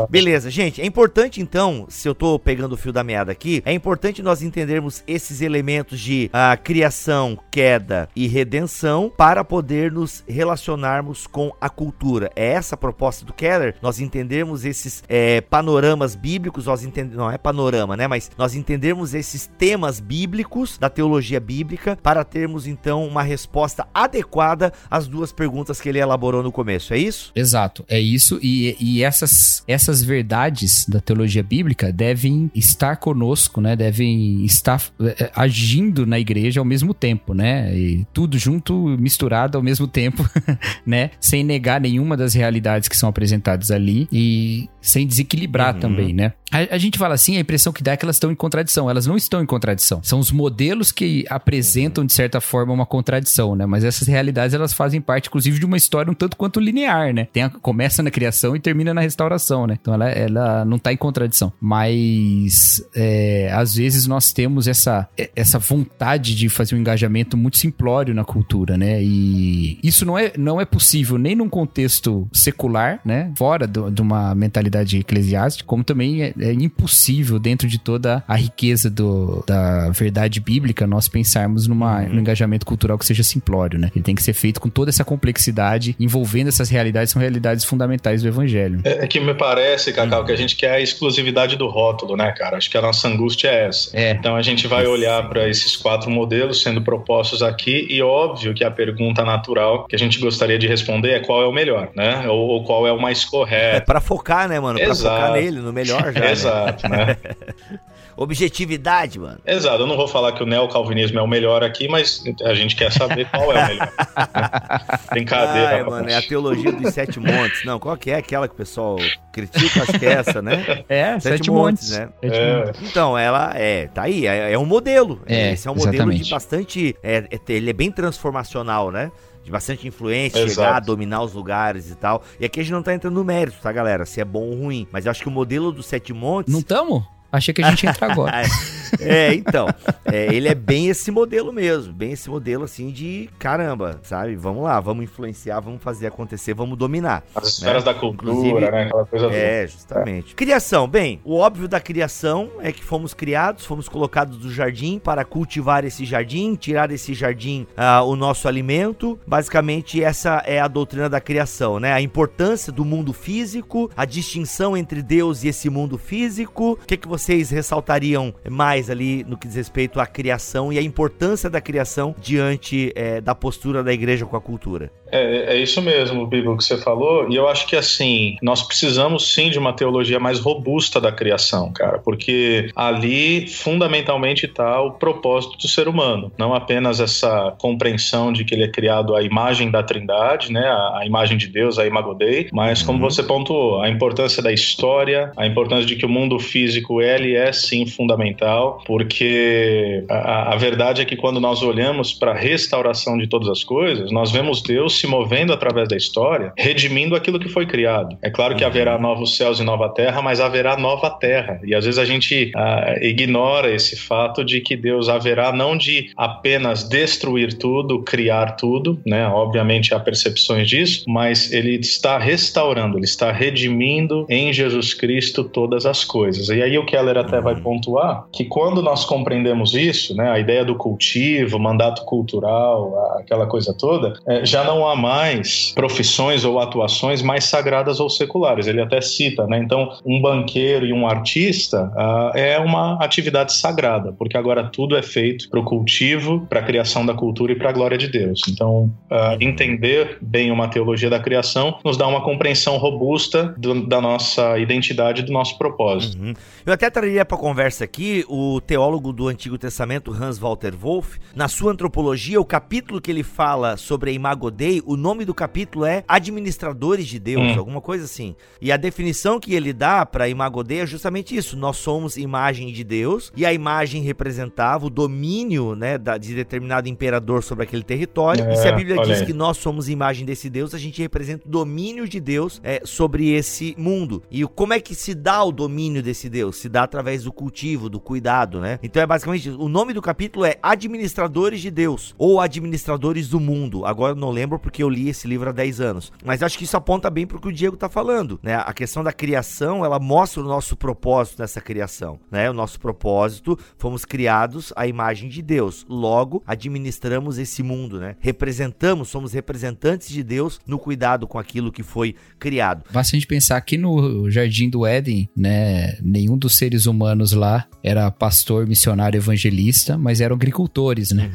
Beleza, gente. É importante, então, se eu tô pegando o fio da meada aqui, é importante nós entendermos esses elementos de uh, criação, queda e redenção para poder nos relacionarmos com a cultura. É essa a proposta do Keller? Nós entendermos esses é, panoramas bíblicos, nós entendemos, não é panorama, né? Mas nós entendermos esses temas bíblicos da teologia bíblica para termos então uma resposta adequada às duas perguntas que ele elaborou no começo é isso?
Exato, é isso. E, e essas, essas verdades da teologia bíblica devem estar conosco, né? Devem estar é, agindo na igreja ao mesmo tempo, né? E tudo junto, misturado ao mesmo tempo, né? Sem negar nenhuma das realidades que são apresentadas ali e sem desequilibrar uhum. também, né? A, a, gente fala assim, a impressão que dá é que elas estão em contradição. Elas não estão em contradição. São os modelos que apresentam, de certa forma, uma contradição, né? Mas essas realidades, elas fazem parte, inclusive, de uma história um tanto quanto linear, né? Tem a, começa na criação e termina na restauração, né? Então ela, ela não está em contradição. Mas, é, às vezes, nós temos essa, essa vontade de fazer um engajamento muito simplório na cultura, né? E isso não é, não é possível nem num contexto secular, né? Fora do, de uma mentalidade eclesiástica, como também é, é impossível, dentro de toda a riqueza do, da verdade bíblica, nós pensarmos numa, uhum. num engajamento cultural que seja simplório, né? Ele tem que ser feito com toda essa complexidade, envolvendo essas realidades, são realidades fundamentais do evangelho.
É, é que me parece, Cacau, que a gente quer a exclusividade do rótulo, né, cara? Acho que a nossa angústia é essa.
É.
Então a gente vai olhar para esses quatro modelos sendo propostos aqui e óbvio que a pergunta natural que a gente gostaria de responder é qual é o melhor, né? Ou, ou qual é o mais
É
correto.
pra focar, né, mano? Pra
Exato.
focar nele, no melhor já. né?
Exato, né?
Objetividade, mano.
Exato, eu não vou falar que o neocalvinismo é o melhor aqui, mas a gente quer saber qual é o melhor. Brincadeira.
Ai, mano, é a teologia dos sete montes. Não, qual que é aquela que o pessoal critica? Acho que é essa, né?
É,
Sete
sete,
montes,
montes.
né?
Sete
É.
montes.
Então, ela é, tá aí, é, é um modelo.
É,
Esse é um modelo de
exatamente.
bastante. é, é, ele é bem transformacional, né? De bastante influência,
Exato.
chegar, dominar os lugares e tal. E aqui a gente não tá entrando no mérito, tá, galera? Se é bom ou ruim. Mas eu acho que o modelo dos sete montes.
Não tamo? Achei que a gente ia entrar agora.
É, então, é, ele é bem esse modelo mesmo, bem esse modelo assim de caramba, sabe? Vamos lá, vamos influenciar, vamos fazer acontecer, vamos dominar.
As esferas
né?
da cultura,
Inclusive-
né? Aquela coisa toda.
É, justamente. Criação, bem, o óbvio da criação é que fomos criados, fomos colocados do jardim para cultivar esse jardim, tirar desse jardim ah, o nosso alimento. Basicamente, essa é a doutrina da criação, né? A importância do mundo físico, a distinção entre Deus e esse mundo físico. O que, que vocês ressaltariam mais ali no que diz respeito à criação e a importância da criação diante eh, da postura da igreja com a cultura?
É, é isso mesmo, Bibo, que você falou. E eu acho que, assim, nós precisamos sim de uma teologia mais robusta da criação, cara, porque ali, fundamentalmente, está o propósito do ser humano. Não apenas essa compreensão de que ele é criado à imagem da trindade, né, a, a imagem de Deus, a imago Dei, mas, como
Uhum.
você pontuou, a importância da história, a importância de que o mundo físico, ele é sim fundamental, porque a, a verdade é que quando nós olhamos para a restauração de todas as coisas, nós vemos Deus se movendo através da história, redimindo aquilo que foi criado. É claro que
Uhum.
haverá novos céus e nova terra, mas haverá nova terra. E às vezes a gente ah, ignora esse fato de que Deus haverá não de apenas destruir tudo, criar tudo, né? Obviamente há percepções disso, mas ele está restaurando, ele está redimindo em Jesus Cristo todas as coisas. E aí o Keller até vai pontuar que quando nós compreendemos isso, né, a ideia do cultivo, mandato cultural, aquela coisa toda, eh, já não há mais profissões ou atuações mais sagradas ou seculares. Ele até cita, né? Então, um banqueiro e um artista ah, é uma atividade sagrada, porque agora tudo é feito para o cultivo, para a criação da cultura e para a glória de Deus. Então, ah, entender bem uma teologia da criação nos dá uma compreensão robusta do- da nossa identidade, do nosso propósito.
Uhum. Eu até traria para conversa aqui o teólogo do Antigo Testamento, Hans Walter Wolff. Na sua antropologia, o capítulo que ele fala sobre a Imago Dei, o nome do capítulo é Administradores de Deus,
Hum.
alguma coisa assim. E a definição que ele dá para Imago Dei é justamente isso: nós somos imagem de Deus e a imagem representava o domínio, né, de determinado imperador sobre aquele território. e se a
É,
Bíblia diz
aí.
que nós somos imagem desse Deus, a gente representa o domínio de Deus é, sobre esse mundo. E como é que se dá o domínio desse Deus? Se dá através do cultivo, do cuidado, né? Então é basicamente o nome do capítulo é Administradores de Deus ou Administradores do Mundo. Agora não lembro porque eu li esse livro há 10 anos. Mas acho que isso aponta bem pro que o Diego tá falando, né? A questão da criação, ela mostra o nosso propósito nessa criação, né? O nosso propósito, fomos criados à imagem de Deus. Logo, administramos esse mundo, né? Representamos, somos representantes de Deus no cuidado com aquilo que foi criado.
Basta a gente pensar que no Jardim do Éden, né, nenhum dos seres humanos lá era pastor, missionário, evangelista, mas eram agricultores, né?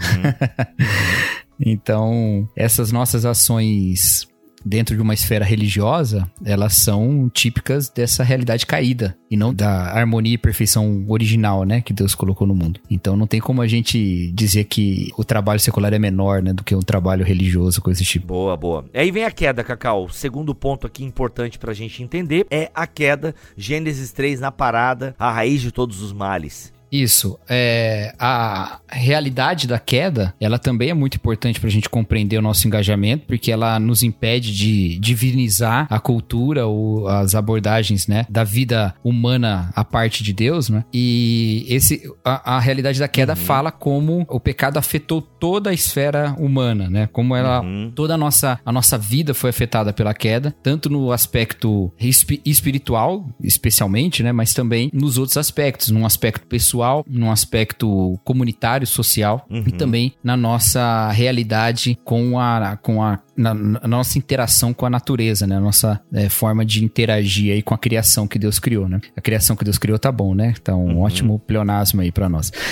então, essas nossas ações dentro de uma esfera religiosa, elas são típicas dessa realidade caída e não da harmonia e perfeição original, né, que Deus colocou no mundo. Então não tem como a gente dizer que o trabalho secular é menor, né, do que um trabalho religioso, coisa desse tipo.
Boa, boa. Aí vem a queda, Cacau. Segundo ponto aqui importante pra gente entender é a queda. Gênesis 3 na parada, a raiz de todos os males.
Isso. É, a realidade da queda, ela também é muito importante para a gente compreender o nosso engajamento, porque ela nos impede de divinizar a cultura ou as abordagens, né, da vida humana à parte de Deus, né? E esse, a, a realidade da queda fala como o pecado afetou toda a esfera humana, né? Como ela
Uhum.
toda a nossa, a nossa vida foi afetada pela queda, tanto no aspecto espi- espiritual, especialmente, né? Mas também nos outros aspectos, num aspecto pessoal, num aspecto comunitário, social
Uhum.
e também na nossa realidade com a, com a na, na nossa interação com a natureza, né? A nossa é, forma de interagir aí com a criação que Deus criou, né? A criação que Deus criou tá bom, né? Tá um uhum. ótimo pleonasmo aí para nós.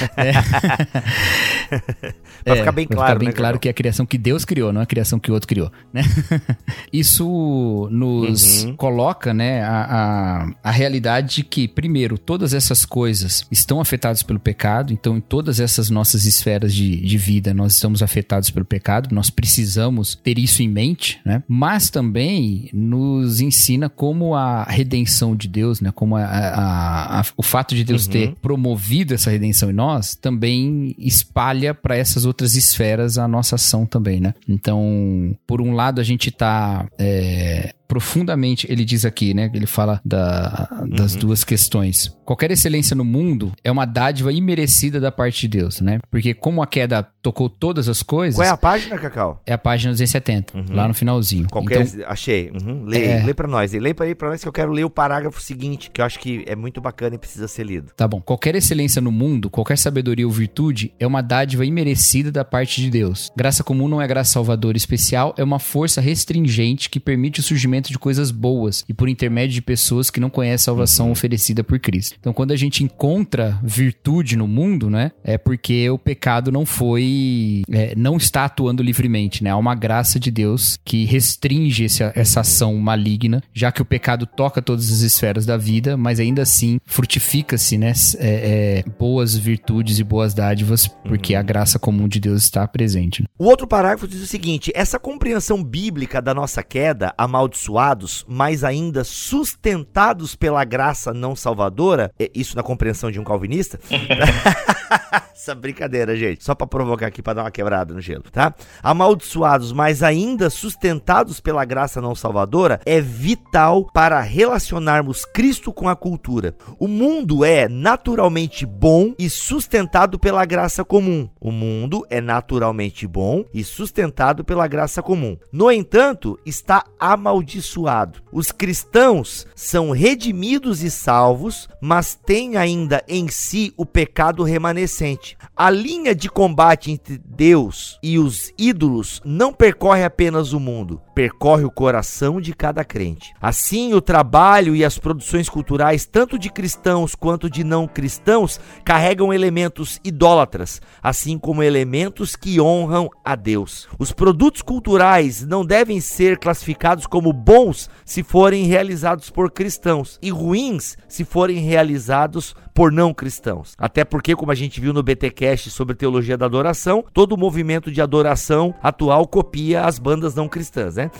É.
pra ficar bem claro,
ficar bem né, claro que é a criação que Deus criou, não é a criação que o outro criou, né? Isso nos uhum. coloca, né, a, a, a realidade de que, primeiro, todas essas coisas estão afetadas pelo pecado, então em todas essas nossas esferas de, de vida nós estamos afetados pelo pecado, nós precisamos ter isso em mente, né? Mas também nos ensina como a redenção de Deus, né? Como a, a, a o fato de Deus uhum. ter promovido essa redenção em nós também espalha para essas outras esferas a nossa ação também, né? Então, por um lado, a gente tá é, profundamente, ele diz aqui, né? Ele fala da, das uhum. duas questões. Qualquer excelência no mundo é uma dádiva imerecida da parte de Deus, né? Porque como a queda tocou todas as coisas.
Qual é a página, Cacau?
É a página 270, uhum. lá no finalzinho.
Qualquer. Então, achei. Uhum. Lê, é... lê pra nós. Lê pra, pra nós que eu quero ler o parágrafo seguinte, que eu acho que é muito bacana e precisa ser lido.
Tá bom. Qualquer excelência no mundo, qualquer sabedoria ou virtude é uma dádiva imerecida da parte de Deus. Graça comum não é graça salvadora especial, é uma força restringente que permite o surgimento de coisas boas e por intermédio de pessoas que não conhecem a salvação uhum. oferecida por Cristo. Então, quando a gente encontra virtude no mundo, né, é porque o pecado não foi, é, não está atuando livremente, né? Há uma graça de Deus que restringe essa, essa ação maligna, já que o pecado toca todas as esferas da vida, mas ainda assim frutifica-se, né, é, é, boas virtudes e boas dádivas, porque uhum. a graça comum de Deus está presente.
O outro parágrafo diz o seguinte: essa compreensão bíblica da nossa queda, amaldiçoada abençoados, mas ainda sustentados pela graça não salvadora, isso na compreensão de um calvinista. Essa brincadeira, gente. Só para provocar aqui, para dar uma quebrada no gelo, tá? Amaldiçoados, mas ainda sustentados pela graça não salvadora, é vital para relacionarmos Cristo com a cultura. O mundo é naturalmente bom e sustentado pela graça comum. O mundo é naturalmente bom e sustentado pela graça comum. No entanto, está amaldiçoado. Os cristãos são redimidos e salvos, mas têm ainda em si o pecado remanescente. A linha de combate entre Deus e os ídolos não percorre apenas o mundo, percorre o coração de cada crente. Assim, o trabalho e as produções culturais, tanto de cristãos quanto de não cristãos, carregam elementos idólatras, assim como elementos que honram a Deus. Os produtos culturais não devem ser classificados como bons se forem realizados por cristãos e ruins se forem realizados por não cristãos. Até porque, como a gente viu no BTcast sobre teologia da adoração, todo o movimento de adoração atual copia as bandas não cristãs, né?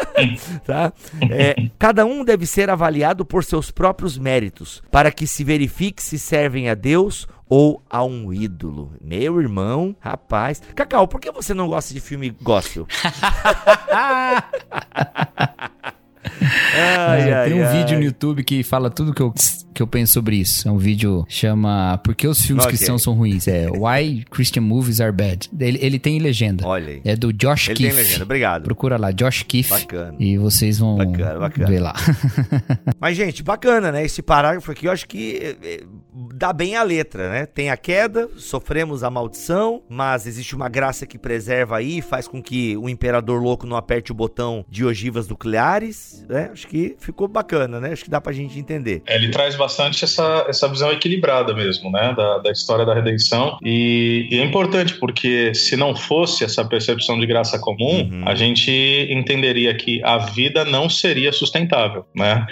tá? É, cada um deve ser avaliado por seus próprios méritos, para que se verifique se servem a Deus ou a um ídolo. Meu irmão, rapaz. Cacau, por que você não gosta de filme gospel?
ai, é, ai, tem um ai. vídeo no YouTube que fala tudo que eu, que eu penso sobre isso. É um vídeo chama Por que os filmes okay. cristãos são ruins? É Why Christian Movies Are Bad. Ele, ele tem legenda.
Olha aí.
É do Josh ele Keefe.
Tem legenda, obrigado.
Procura lá, Josh Keefe. Bacana. E vocês vão bacana, bacana. ver lá.
Mas, gente, bacana, né? Esse parágrafo aqui eu acho que é, é, dá bem a letra, né? Tem a queda, sofremos a maldição, mas existe uma graça que preserva aí, faz com que o imperador louco não aperte o botão de ogivas nucleares né? Acho que ficou bacana, né? Acho que dá pra gente entender.
É, ele traz bastante essa, essa visão equilibrada mesmo, né? Da, da história da redenção. E, e, é importante porque se não fosse essa percepção de graça comum, uhum. a gente entenderia que a vida não seria sustentável, né?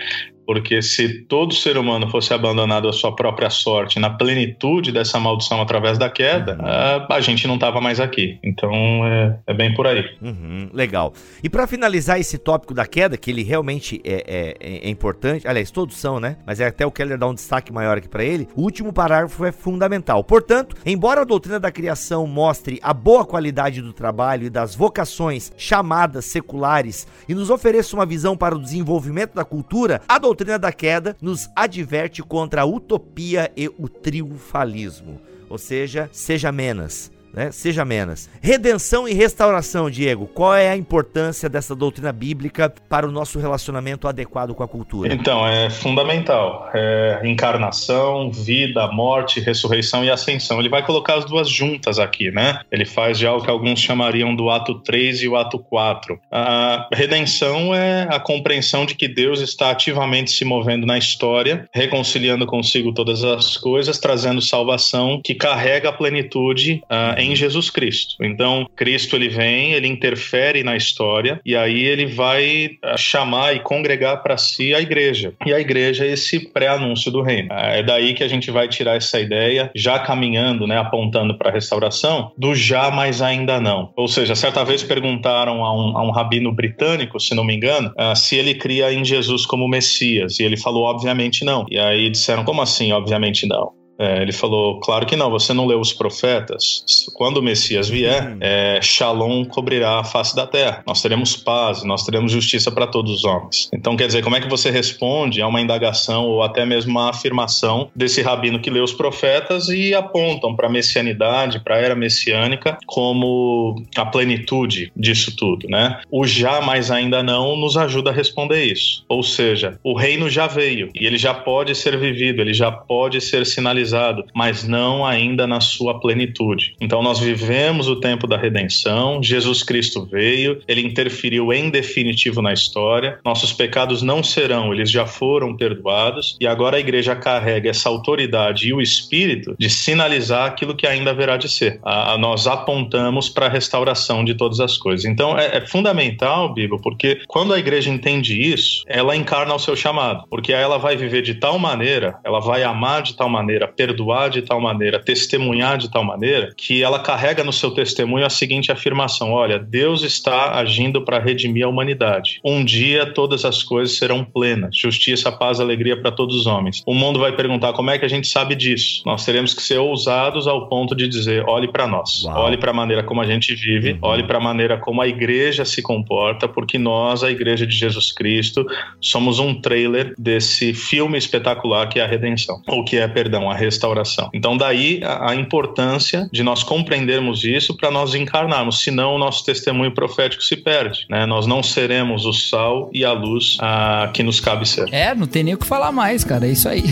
Porque se todo ser humano fosse abandonado à sua própria sorte, na plenitude dessa maldição através da queda, uhum. a, gente não estava mais aqui. Então é, é, bem por aí.
Uhum, legal. E para finalizar esse tópico da queda, que ele realmente é, é, é, importante, aliás, todos são, né? Mas é até o Keller dar um destaque maior aqui para ele. O último parágrafo é fundamental. Portanto, embora a doutrina da criação mostre a boa qualidade do trabalho e das vocações chamadas seculares e nos ofereça uma visão para o desenvolvimento da cultura, a doutrina doutrina da queda nos adverte contra a utopia e o triunfalismo. Ou seja, seja menos, né? Seja menos. Redenção e restauração, Diego. Qual é a importância dessa doutrina bíblica para o nosso relacionamento adequado com a cultura?
Então, é fundamental. É encarnação, vida, morte, ressurreição e ascensão. Ele vai colocar as duas juntas aqui, né? Ele faz de algo que alguns chamariam do ato 3 e o ato 4. A redenção é a compreensão de que Deus está ativamente se movendo na história, reconciliando consigo todas as coisas, trazendo salvação que carrega a plenitude uh, em Jesus Cristo. Então, Cristo ele vem, ele interfere na história e aí ele vai uh, chamar e congregar para si a igreja. E a igreja é esse pré-anúncio do reino. Uh, é daí que a gente vai tirar essa ideia, já caminhando, né, apontando para a restauração, do já, mas ainda não. Ou seja, certa vez perguntaram a um, a um rabino britânico, se não me engano, se ele cria em Jesus como Messias. E ele falou, obviamente não. E aí disseram, como assim, obviamente não? É, ele falou, claro que não, você não leu os profetas. Quando o Messias vier, uhum. é, Shalom cobrirá a face da terra. Nós teremos paz, nós teremos justiça para todos os homens. Então, quer dizer, como é que você responde a uma indagação ou até mesmo uma afirmação desse rabino que lê os profetas e apontam para a messianidade, para a era messiânica, como a plenitude disso tudo, né? O já, mas ainda não, nos ajuda a responder isso. Ou seja, o reino já veio e ele já pode ser vivido, ele já pode ser sinalizado realizado, mas não ainda na sua plenitude. Então nós vivemos o tempo da redenção, Jesus Cristo veio, ele interferiu em definitivo na história, nossos pecados não serão, eles já foram perdoados, e agora a igreja carrega essa autoridade e o espírito de sinalizar aquilo que ainda haverá de ser. A, a nós apontamos para a restauração de todas as coisas. Então é, é fundamental, Bíblia, porque quando a igreja entende isso, ela encarna o seu chamado, porque ela vai viver de tal maneira, ela vai amar de tal maneira, perdoar de tal maneira, testemunhar de tal maneira, que ela carrega no seu testemunho a seguinte afirmação: olha, Deus está agindo para redimir a humanidade. Um dia todas as coisas serão plenas, justiça, paz, alegria para todos os homens. O mundo vai perguntar como é que a gente sabe disso. Nós teremos que ser ousados ao ponto de dizer: olhe para nós, Uau. olhe para a maneira como a gente vive, uhum. olhe para a maneira como a igreja se comporta, porque nós, a igreja de Jesus Cristo, somos um trailer desse filme espetacular que é a redenção, ou que é, perdão, a restauração. Então, daí a, a importância de nós compreendermos isso para nós encarnarmos, senão o nosso testemunho profético se perde. Né? Nós não seremos o sal e a luz a, que nos cabe ser.
É, não tem nem o que falar mais, cara. É isso aí.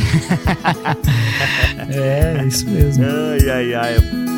é, é isso mesmo.
Ai, ai, ai.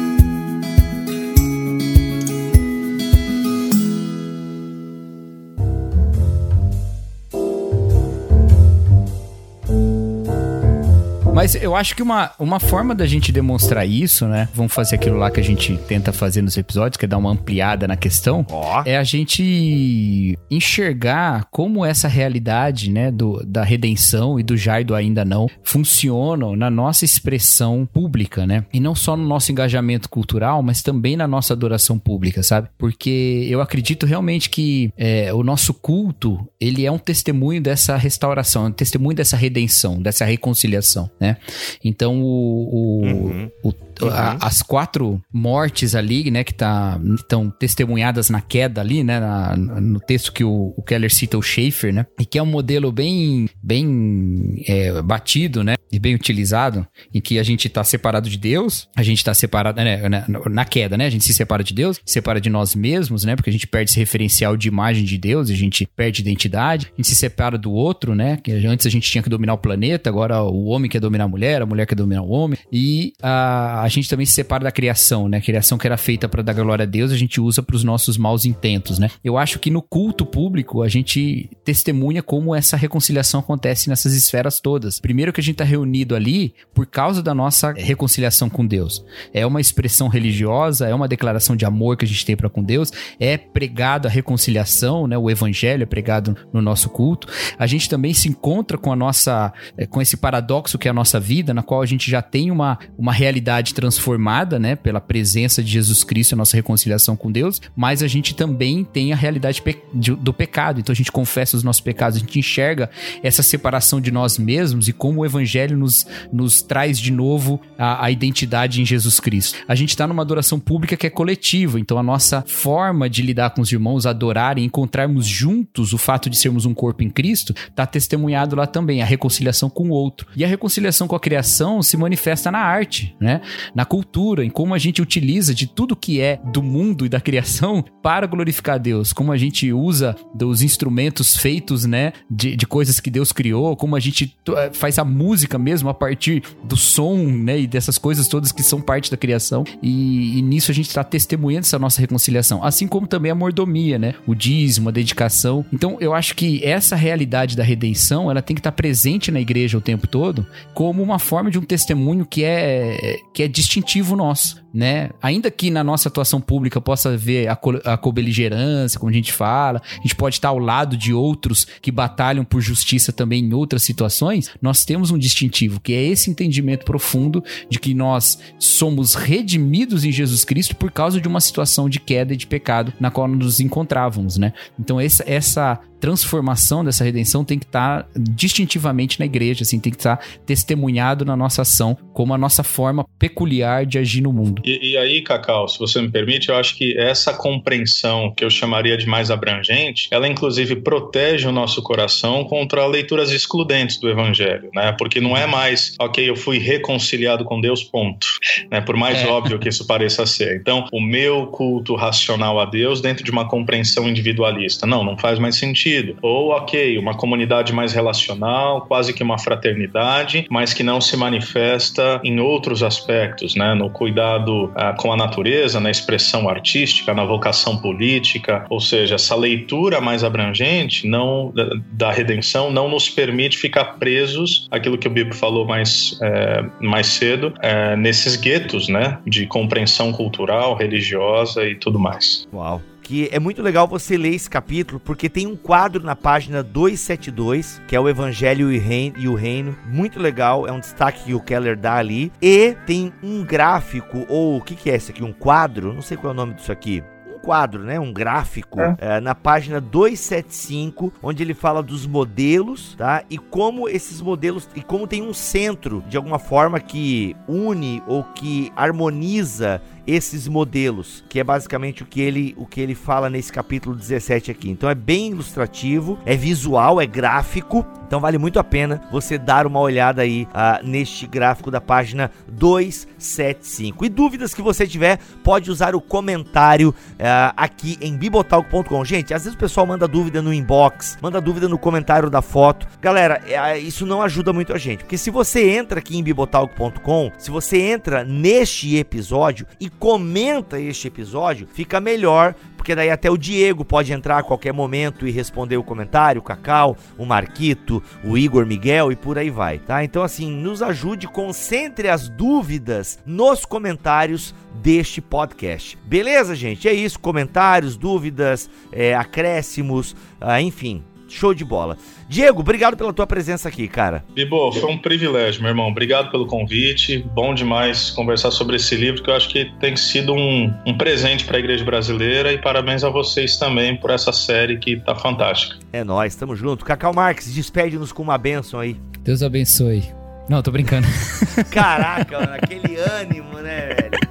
Mas eu acho que uma, uma forma da gente demonstrar isso, né? Vamos fazer aquilo lá que a gente tenta fazer nos episódios, que é dar uma ampliada na questão. Oh. É a gente enxergar como essa realidade, né, do, da redenção e do já e do ainda não funcionam na nossa expressão pública, né? E não só no nosso engajamento cultural, mas também na nossa adoração pública, sabe? Porque eu acredito realmente que é, o nosso culto, ele é um testemunho dessa restauração, é um testemunho dessa redenção, dessa reconciliação, né? Né? Então o, o, uhum. o Uhum. As quatro mortes ali, né, que tá, estão testemunhadas na queda ali, né, na, no texto que o, o, Keller cita o Schaefer, né, e que é um modelo bem, bem é, batido, né, e bem utilizado, em que a gente está separado de Deus, a gente está separado, né, na, na, queda, né, a gente se separa de Deus, se separa de nós mesmos, né, porque a gente perde esse referencial de imagem de Deus, a gente perde identidade, a gente se separa do outro, né, que antes a gente tinha que dominar o planeta, agora o homem quer dominar a mulher, a mulher quer dominar o homem, e a, a gente também se separa da criação, né? A criação que era feita para dar glória a Deus, a gente usa para os nossos maus intentos, né? Eu acho que no culto público a gente testemunha como essa reconciliação acontece nessas esferas todas. Primeiro que a gente está reunido ali por causa da nossa reconciliação com Deus. É uma expressão religiosa, é uma declaração de amor que a gente tem para com Deus, é pregado a reconciliação, né? O evangelho é pregado no nosso culto. A gente também se encontra com a nossa eh, com esse paradoxo que é a nossa vida, na qual a gente já tem uma, uma realidade transformada, né, pela presença de Jesus Cristo a nossa reconciliação com Deus, mas a gente também tem a realidade do pecado. Então a gente confessa os nossos pecados, a gente enxerga essa separação de nós mesmos e como o evangelho nos, nos traz de novo a, a identidade em Jesus Cristo. A gente está numa adoração pública que é coletiva, então a nossa forma de lidar com os irmãos, adorar e encontrarmos juntos o fato de sermos um corpo em Cristo, está testemunhado lá também, a reconciliação com o outro. E a reconciliação com a criação se manifesta na arte, né? Na cultura, em como a gente utiliza de tudo que é do mundo e da criação para glorificar Deus, como a gente usa dos instrumentos feitos, né, de, de coisas que Deus criou, como a gente eh, faz a música mesmo a partir do som, né, e dessas coisas todas que são parte da criação, e, e nisso a gente está testemunhando essa nossa reconciliação, assim como também a mordomia, né, o dízimo, a dedicação. Então eu acho que essa realidade da redenção, ela tem que estar tá presente na igreja o tempo todo, como uma forma de um testemunho que é que é distintivo nosso né? Ainda que na nossa atuação pública possa haver a, co a cobeligerância, como a gente fala, a gente pode estar ao lado de outros que batalham por justiça também em outras situações, nós temos um distintivo, que é esse entendimento profundo de que nós somos redimidos em Jesus Cristo por causa de uma situação de queda e de pecado na qual nos encontrávamos, né? Então essa, essa transformação dessa redenção tem que estar distintivamente na igreja, assim, tem que estar testemunhado na nossa ação como a nossa forma peculiar de agir no mundo.
E, e, aí, Cacau, se você me permite, eu acho que essa compreensão que eu chamaria de mais abrangente, ela inclusive protege o nosso coração contra leituras excludentes do evangelho, né? Porque não é mais, ok, eu fui reconciliado com Deus, ponto. Né? Por mais é. óbvio que isso pareça ser. Então, o meu culto racional a Deus dentro de uma compreensão individualista. Não, não faz mais sentido. Ou, ok, uma comunidade mais relacional, quase que uma fraternidade, mas que não se manifesta em outros aspectos, né? No cuidado ah, com a natureza, na expressão artística, na vocação política. Ou seja, essa leitura mais abrangente não da, redenção não nos permite ficar presos aquilo que o Bibo falou mais, é, mais cedo, é, nesses guetos, né? De compreensão cultural, religiosa e tudo mais.
Uau que é muito legal você ler esse capítulo, porque tem um quadro na página 272, que é o Evangelho e o Reino. Muito legal, é um destaque que o Keller dá ali. E tem um gráfico, ou o que, que é esse aqui? Um quadro? Não sei qual é o nome disso aqui quadro, né, um gráfico, é. É, na página 275, onde ele fala dos modelos, tá? E como esses modelos, e como tem um centro, de alguma forma, que une ou que harmoniza esses modelos, que é basicamente o que ele o que ele fala nesse capítulo 17 aqui. Então é bem ilustrativo, é visual, é gráfico. Então vale muito a pena você dar uma olhada aí uh, neste gráfico da página 275. E dúvidas que você tiver, pode usar o comentário uh, aqui em bibotalk.com. Gente, às vezes o pessoal manda dúvida no inbox, manda dúvida no comentário da foto. Galera, uh, isso não ajuda muito a gente, porque se você entra aqui em bibotalk.com, se você entra neste episódio e comenta este episódio, fica melhor, porque daí até o Diego pode entrar a qualquer momento e responder o comentário, o Cacau, o Marquito, o Igor Miguel e por aí vai, tá? Então assim, nos ajude, concentre as dúvidas nos comentários deste podcast. Beleza, gente? É isso, comentários, dúvidas, é, acréscimos, ah, enfim, Show de bola. Diego, obrigado pela tua presença aqui, cara.
Bibo, foi um privilégio, meu irmão. Obrigado pelo convite. Bom demais conversar sobre esse livro, que eu acho que tem sido um, um presente para a igreja brasileira. E parabéns a vocês também por essa série que tá fantástica.
É nós, tamo junto. Cacau Marques, despede-nos com uma benção aí.
Deus abençoe. Não, tô brincando.
Caraca, mano, aquele ânimo, né, velho?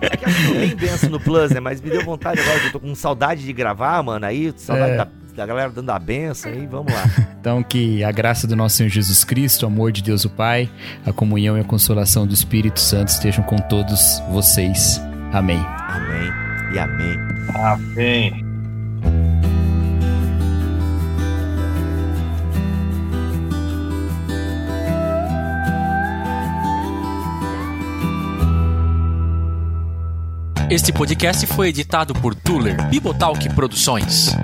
É que eu bem benção no Plus, né? Mas me deu vontade agora, que eu tô com saudade de gravar, mano. Aí, saudade é. da da galera dando a benção aí, vamos lá.
então que a graça do nosso Senhor Jesus Cristo, o amor de Deus o Pai, a comunhão e a consolação do Espírito Santo estejam com todos vocês. Amém.
Amém e amém.
Amém.
Este podcast foi editado por Tuller Bibotalk Produções.